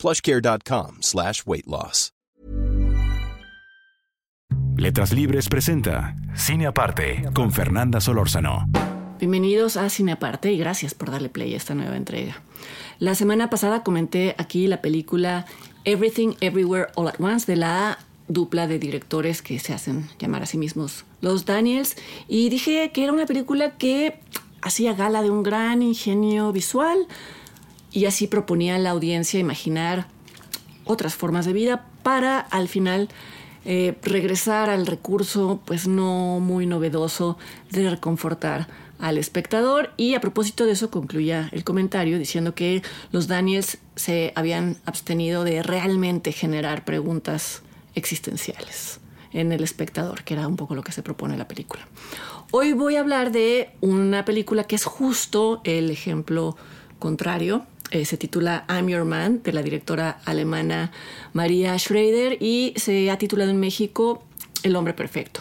plushcare.com slash weight loss. Letras Libres presenta Cine Aparte con Fernanda Solórzano. Bienvenidos a Cine Aparte y gracias por darle play a esta nueva entrega. La semana pasada comenté aquí la película Everything Everywhere All at Once de la dupla de directores que se hacen llamar a sí mismos los Daniels y dije que era una película que hacía gala de un gran ingenio visual, y así proponía a la audiencia imaginar otras formas de vida para al final eh, regresar al recurso pues no muy novedoso de reconfortar al espectador y a propósito de eso concluía el comentario diciendo que los Daniels se habían abstenido de realmente generar preguntas existenciales en el espectador, que era un poco lo que se propone la película. Hoy voy a hablar de una película que es justo el ejemplo contrario, eh, se titula I'm Your Man, de la directora alemana María Schrader, y se ha titulado en México El hombre perfecto.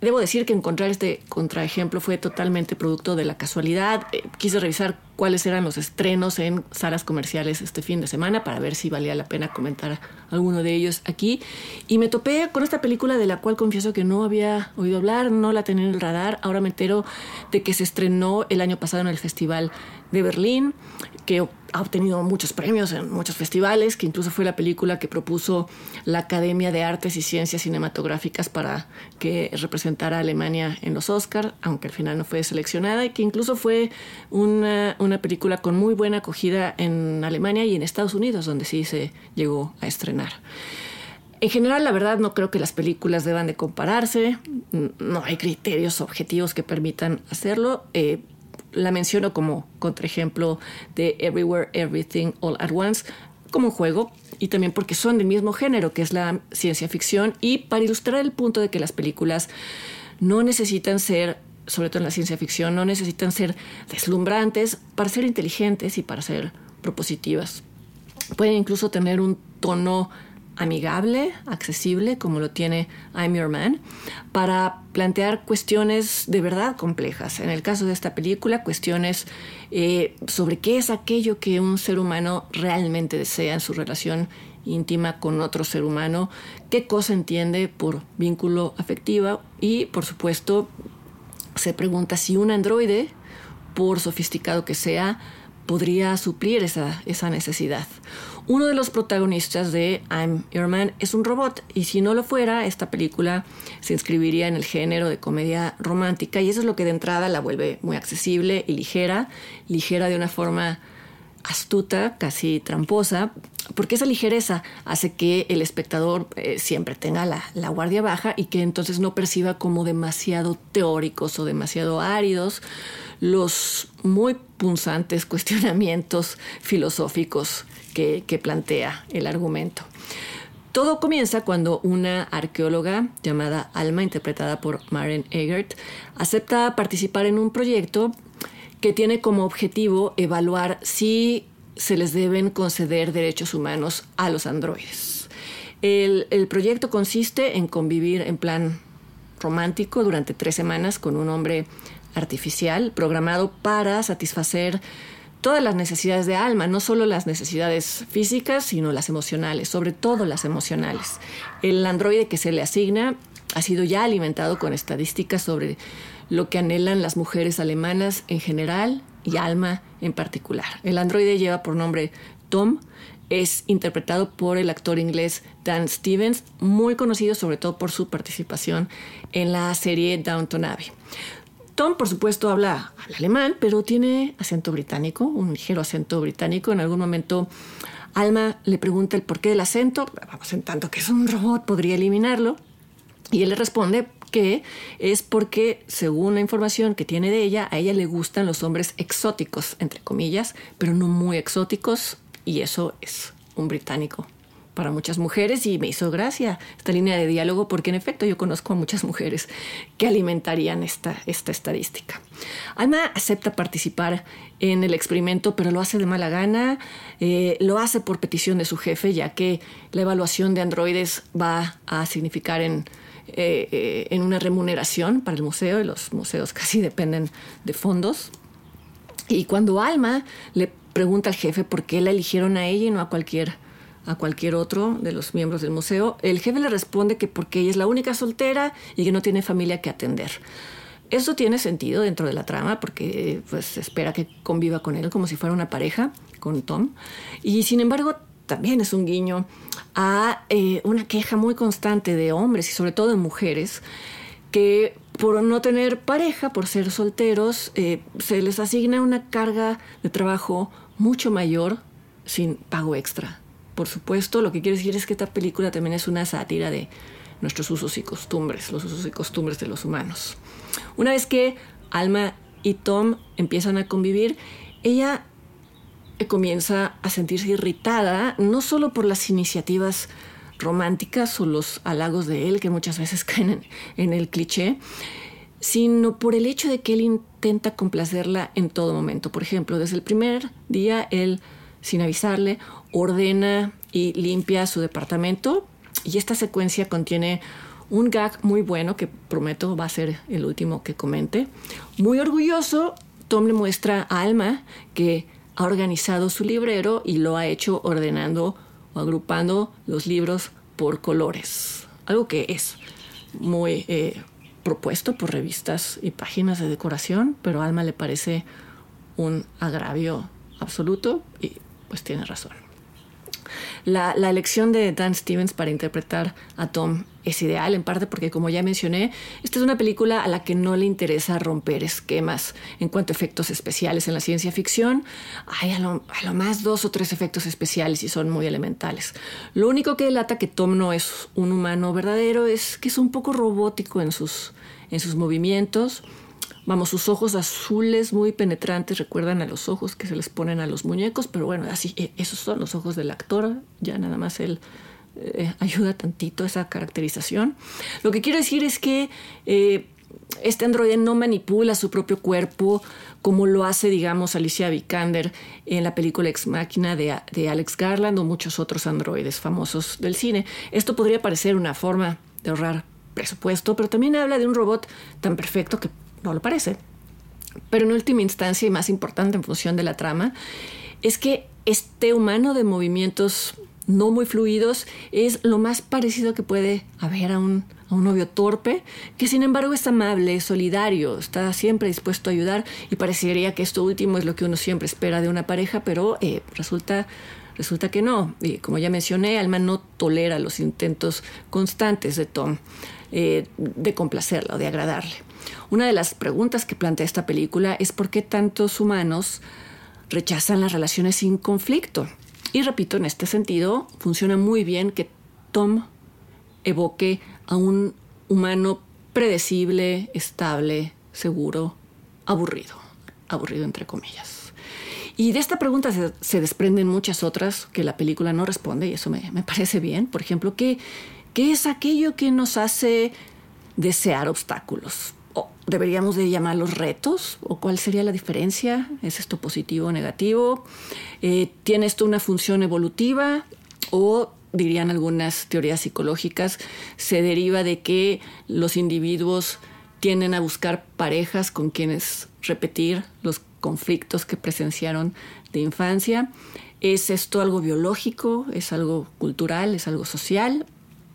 Debo decir que encontrar este contraejemplo fue totalmente producto de la casualidad. Eh, quise revisar cuáles eran los estrenos en salas comerciales este fin de semana para ver si valía la pena comentar alguno de ellos aquí. Y me topé con esta película de la cual confieso que no había oído hablar, no la tenía en el radar. Ahora me entero de que se estrenó el año pasado en el Festival de Berlín, que ha obtenido muchos premios en muchos festivales, que incluso fue la película que propuso la Academia de Artes y Ciencias Cinematográficas para que representara a Alemania en los Oscars, aunque al final no fue seleccionada, y que incluso fue una, una película con muy buena acogida en Alemania y en Estados Unidos, donde sí se llegó a estrenar. En general, la verdad, no creo que las películas deban de compararse. No hay criterios objetivos que permitan hacerlo. Eh, la menciono como contraejemplo de Everywhere, Everything, All at Once, como un juego y también porque son del mismo género, que es la ciencia ficción, y para ilustrar el punto de que las películas no necesitan ser, sobre todo en la ciencia ficción, no necesitan ser deslumbrantes para ser inteligentes y para ser propositivas. Pueden incluso tener un tono amigable, accesible, como lo tiene I'm Your Man, para plantear cuestiones de verdad complejas. En el caso de esta película, cuestiones eh, sobre qué es aquello que un ser humano realmente desea en su relación íntima con otro ser humano, qué cosa entiende por vínculo afectivo y, por supuesto, se pregunta si un androide, por sofisticado que sea, podría suplir esa, esa necesidad. Uno de los protagonistas de I'm Your Man es un robot y si no lo fuera, esta película se inscribiría en el género de comedia romántica y eso es lo que de entrada la vuelve muy accesible y ligera, ligera de una forma astuta, casi tramposa, porque esa ligereza hace que el espectador eh, siempre tenga la, guardia baja y que entonces no perciba como demasiado teóricos o demasiado áridos los muy punzantes cuestionamientos filosóficos que, que plantea el argumento. Todo comienza cuando una arqueóloga llamada Alma, interpretada por Maren Egert, acepta participar en un proyecto que tiene como objetivo evaluar si se les deben conceder derechos humanos a los androides. El, el, proyecto consiste en convivir en plan romántico durante tres semanas con un hombre artificial programado para satisfacer todas las necesidades de alma, no solo las necesidades físicas, sino las emocionales, sobre todo las emocionales. El androide que se le asigna ha sido ya alimentado con estadísticas sobre lo que anhelan las mujeres alemanas en general y Alma en particular. El androide lleva por nombre Tom, es interpretado por el actor inglés Dan Stevens, muy conocido sobre todo por su participación en la serie Downton Abbey. Tom, por supuesto, habla, alemán, pero tiene acento británico, un ligero acento británico. En algún momento, Alma le pregunta el porqué del acento. Vamos, en tanto que es un robot, podría eliminarlo. Y él le responde que es porque, según la información que tiene de ella, a ella le gustan los hombres exóticos, entre comillas, pero no muy exóticos, y eso es un británico para muchas mujeres y me hizo gracia esta línea de diálogo porque en efecto yo conozco a muchas mujeres que alimentarían esta, esta estadística. Alma acepta participar en el experimento pero lo hace de mala gana, eh, lo hace por petición de su jefe ya que la evaluación de androides va a significar en, eh, eh, en una remuneración para el museo y los museos casi dependen de fondos. Y cuando Alma le pregunta al jefe por qué la eligieron a ella y no a cualquier a cualquier otro de los miembros del museo. El jefe le responde que porque ella es la única soltera y que no tiene familia que atender. Eso tiene sentido dentro de la trama porque pues espera que conviva con él como si fuera una pareja con Tom. Y sin embargo también es un guiño a eh, una queja muy constante de hombres y sobre todo de mujeres que por no tener pareja, por ser solteros, eh, se les asigna una carga de trabajo mucho mayor sin pago extra. Por supuesto, lo que quiero decir es que esta película también es una sátira de nuestros usos y costumbres, los usos y costumbres de los humanos. Una vez que Alma y Tom empiezan a convivir, ella comienza a sentirse irritada, no solo por las iniciativas románticas o los halagos de él, que muchas veces caen en, el cliché, sino por el hecho de que él intenta complacerla en todo momento. Por ejemplo, desde el primer día, él, sin avisarle, ordena y limpia su departamento y esta secuencia contiene un gag muy bueno que prometo va a ser el último que comente. Muy orgulloso, Tom le muestra a Alma que ha organizado su librero y lo ha hecho ordenando o agrupando los libros por colores. Algo que es muy eh, propuesto por revistas y páginas de decoración, pero a Alma le parece un agravio absoluto y pues tiene razón. La, elección de Dan Stevens para interpretar a Tom es ideal, en parte porque, como ya mencioné, esta es una película a la que no le interesa romper esquemas en cuanto a efectos especiales en la ciencia ficción. Hay a lo, más dos o tres efectos especiales y son muy elementales. Lo único que delata que Tom no es un humano verdadero es que es un poco robótico en sus, en sus movimientos Vamos, sus ojos azules muy penetrantes recuerdan a los ojos que se les ponen a los muñecos, pero bueno, así, e, esos son los ojos del actor, ya nada más él eh, ayuda tantito esa caracterización. Lo que quiero decir es que eh, este androide no manipula su propio cuerpo como lo hace, digamos, Alicia Vikander en la película Ex Máquina de, de Alex Garland o muchos otros androides famosos del cine. Esto podría parecer una forma de ahorrar presupuesto, pero también habla de un robot tan perfecto que no lo parece. Pero en última instancia y más importante en función de la trama, es que este humano de movimientos no muy fluidos es lo más parecido que puede haber a un, novio torpe, que sin embargo es amable, solidario, está siempre dispuesto a ayudar y parecería que esto último es lo que uno siempre espera de una pareja, pero eh, resulta, resulta que no. Y como ya mencioné, Alma no tolera los intentos constantes de Tom eh, de complacerla o de agradarle. Una de las preguntas que plantea esta película es por qué tantos humanos rechazan las relaciones sin conflicto. Y repito, en este sentido, funciona muy bien que Tom evoque a un humano predecible, estable, seguro, aburrido, aburrido entre comillas. Y de esta pregunta se, desprenden muchas otras que la película no responde y eso me, me parece bien. Por ejemplo, ¿qué, ¿qué es aquello que nos hace desear obstáculos? Deberíamos de llamarlos retos o cuál sería la diferencia? ¿Es esto positivo o negativo? Eh, ¿Tiene esto una función evolutiva o dirían algunas teorías psicológicas, se deriva de que los individuos tienden a buscar parejas con quienes repetir los conflictos que presenciaron de infancia. ¿Es esto algo biológico? ¿Es algo cultural? ¿Es algo social?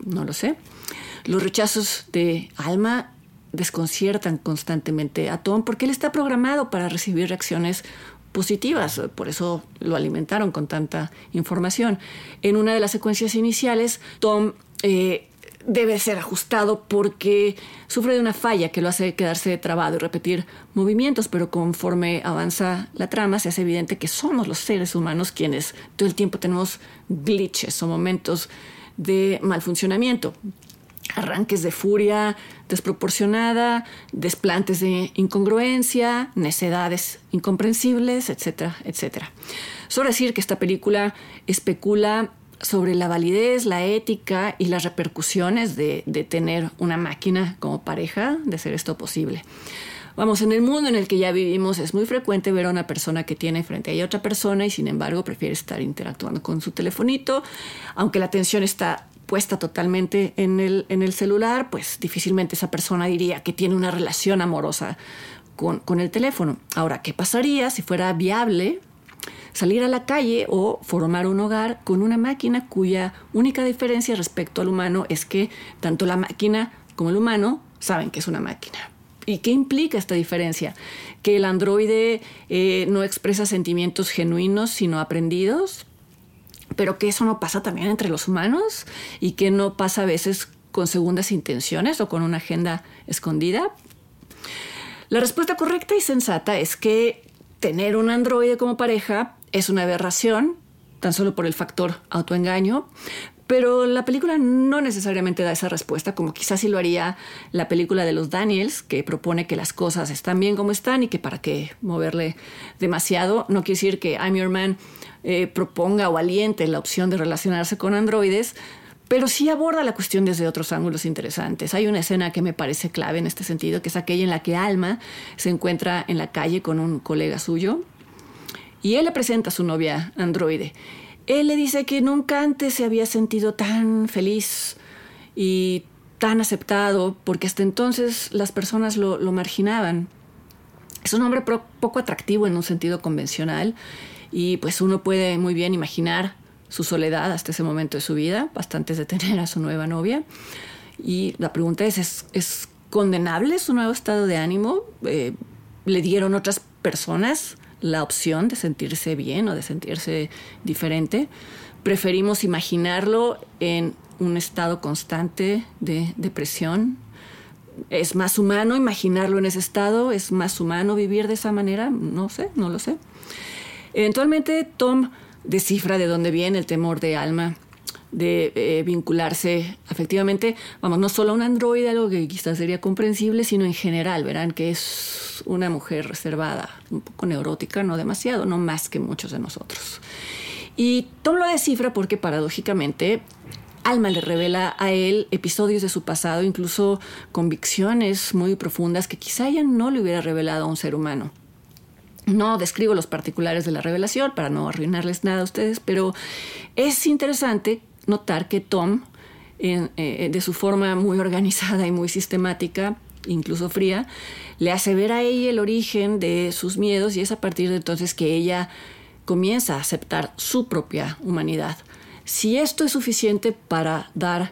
No lo sé. Los rechazos de alma desconciertan constantemente a Tom porque él está programado para recibir reacciones positivas, por eso lo alimentaron con tanta información. En una de las secuencias iniciales, Tom eh, debe ser ajustado porque sufre de una falla que lo hace quedarse trabado y repetir movimientos, pero conforme avanza la trama se hace evidente que somos los seres humanos quienes todo el tiempo tenemos glitches o momentos de mal funcionamiento arranques de furia desproporcionada, desplantes de incongruencia, necedades incomprensibles, etcétera, etcétera. Solo decir que esta película especula sobre la validez, la ética y las repercusiones de, de tener una máquina como pareja, de ser esto posible. Vamos, en el mundo en el que ya vivimos es muy frecuente ver a una persona que tiene frente a otra persona y sin embargo prefiere estar interactuando con su telefonito, aunque la atención está puesta totalmente en el, en el celular, pues difícilmente esa persona diría que tiene una relación amorosa con, con el teléfono. Ahora, ¿qué pasaría si fuera viable salir a la calle o formar un hogar con una máquina cuya única diferencia respecto al humano es que tanto la máquina como el humano saben que es una máquina. ¿Y qué implica esta diferencia? Que el androide eh, no expresa sentimientos genuinos, sino aprendidos, pero que eso no pasa también entre los humanos y que no pasa a veces con segundas intenciones o con una agenda escondida. La respuesta correcta y sensata es que tener un androide como pareja es una aberración, tan solo por el factor autoengaño, pero la película no necesariamente da esa respuesta, como quizás sí lo haría la película de los Daniels, que propone que las cosas están bien como están y que para qué moverle demasiado. No quiere decir que I'm Your Man eh, proponga o aliente la opción de relacionarse con androides, pero sí aborda la cuestión desde otros ángulos interesantes. Hay una escena que me parece clave en este sentido, que es aquella en la que Alma se encuentra en la calle con un colega suyo y él le presenta a su novia androide. Él le dice que nunca antes se había sentido tan feliz y tan aceptado, porque hasta entonces las personas lo, marginaban. Es un hombre poco atractivo en un sentido convencional y pues uno puede muy bien imaginar su soledad hasta ese momento de su vida, bastante de tener a su nueva novia. Y la pregunta es, ¿es, condenable su nuevo estado de ánimo? Eh, ¿Le dieron otras personas la opción de sentirse bien o de sentirse diferente. Preferimos imaginarlo en un estado constante de depresión. ¿Es más humano imaginarlo en ese estado? ¿Es más humano vivir de esa manera? No sé, no lo sé. Eventualmente Tom descifra de dónde viene el temor de Alma de eh, vincularse afectivamente, vamos, no solo a un androide, algo que quizás sería comprensible, sino en general, verán que es una mujer reservada, un poco neurótica, no demasiado, no más que muchos de nosotros. Y Tom lo descifra porque paradójicamente Alma le revela a él episodios de su pasado, incluso convicciones muy profundas que quizá ella no le hubiera revelado a un ser humano. No describo los particulares de la revelación para no arruinarles nada a ustedes, pero es interesante notar que Tom, eh, de su forma muy organizada y muy sistemática, incluso fría, le hace ver a ella el origen de sus miedos y es a partir de entonces que ella comienza a aceptar su propia humanidad. Si esto es suficiente para dar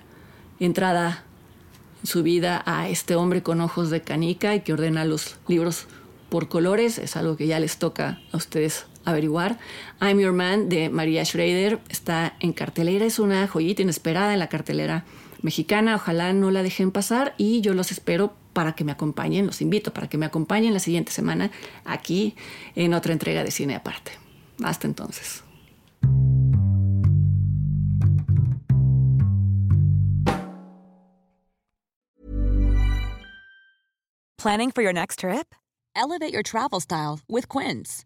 entrada en su vida a este hombre con ojos de canica y que ordena los libros por colores, es algo que ya les toca a ustedes averiguar. I'm Your Man de María Schrader está en cartelera, es una joyita inesperada en la cartelera mexicana, ojalá no la dejen pasar y yo los espero para que me acompañen, los invito para que me acompañen la siguiente semana aquí en otra entrega de Cine Aparte. Hasta entonces. Planning for your next trip? Elevate your travel style with Quince.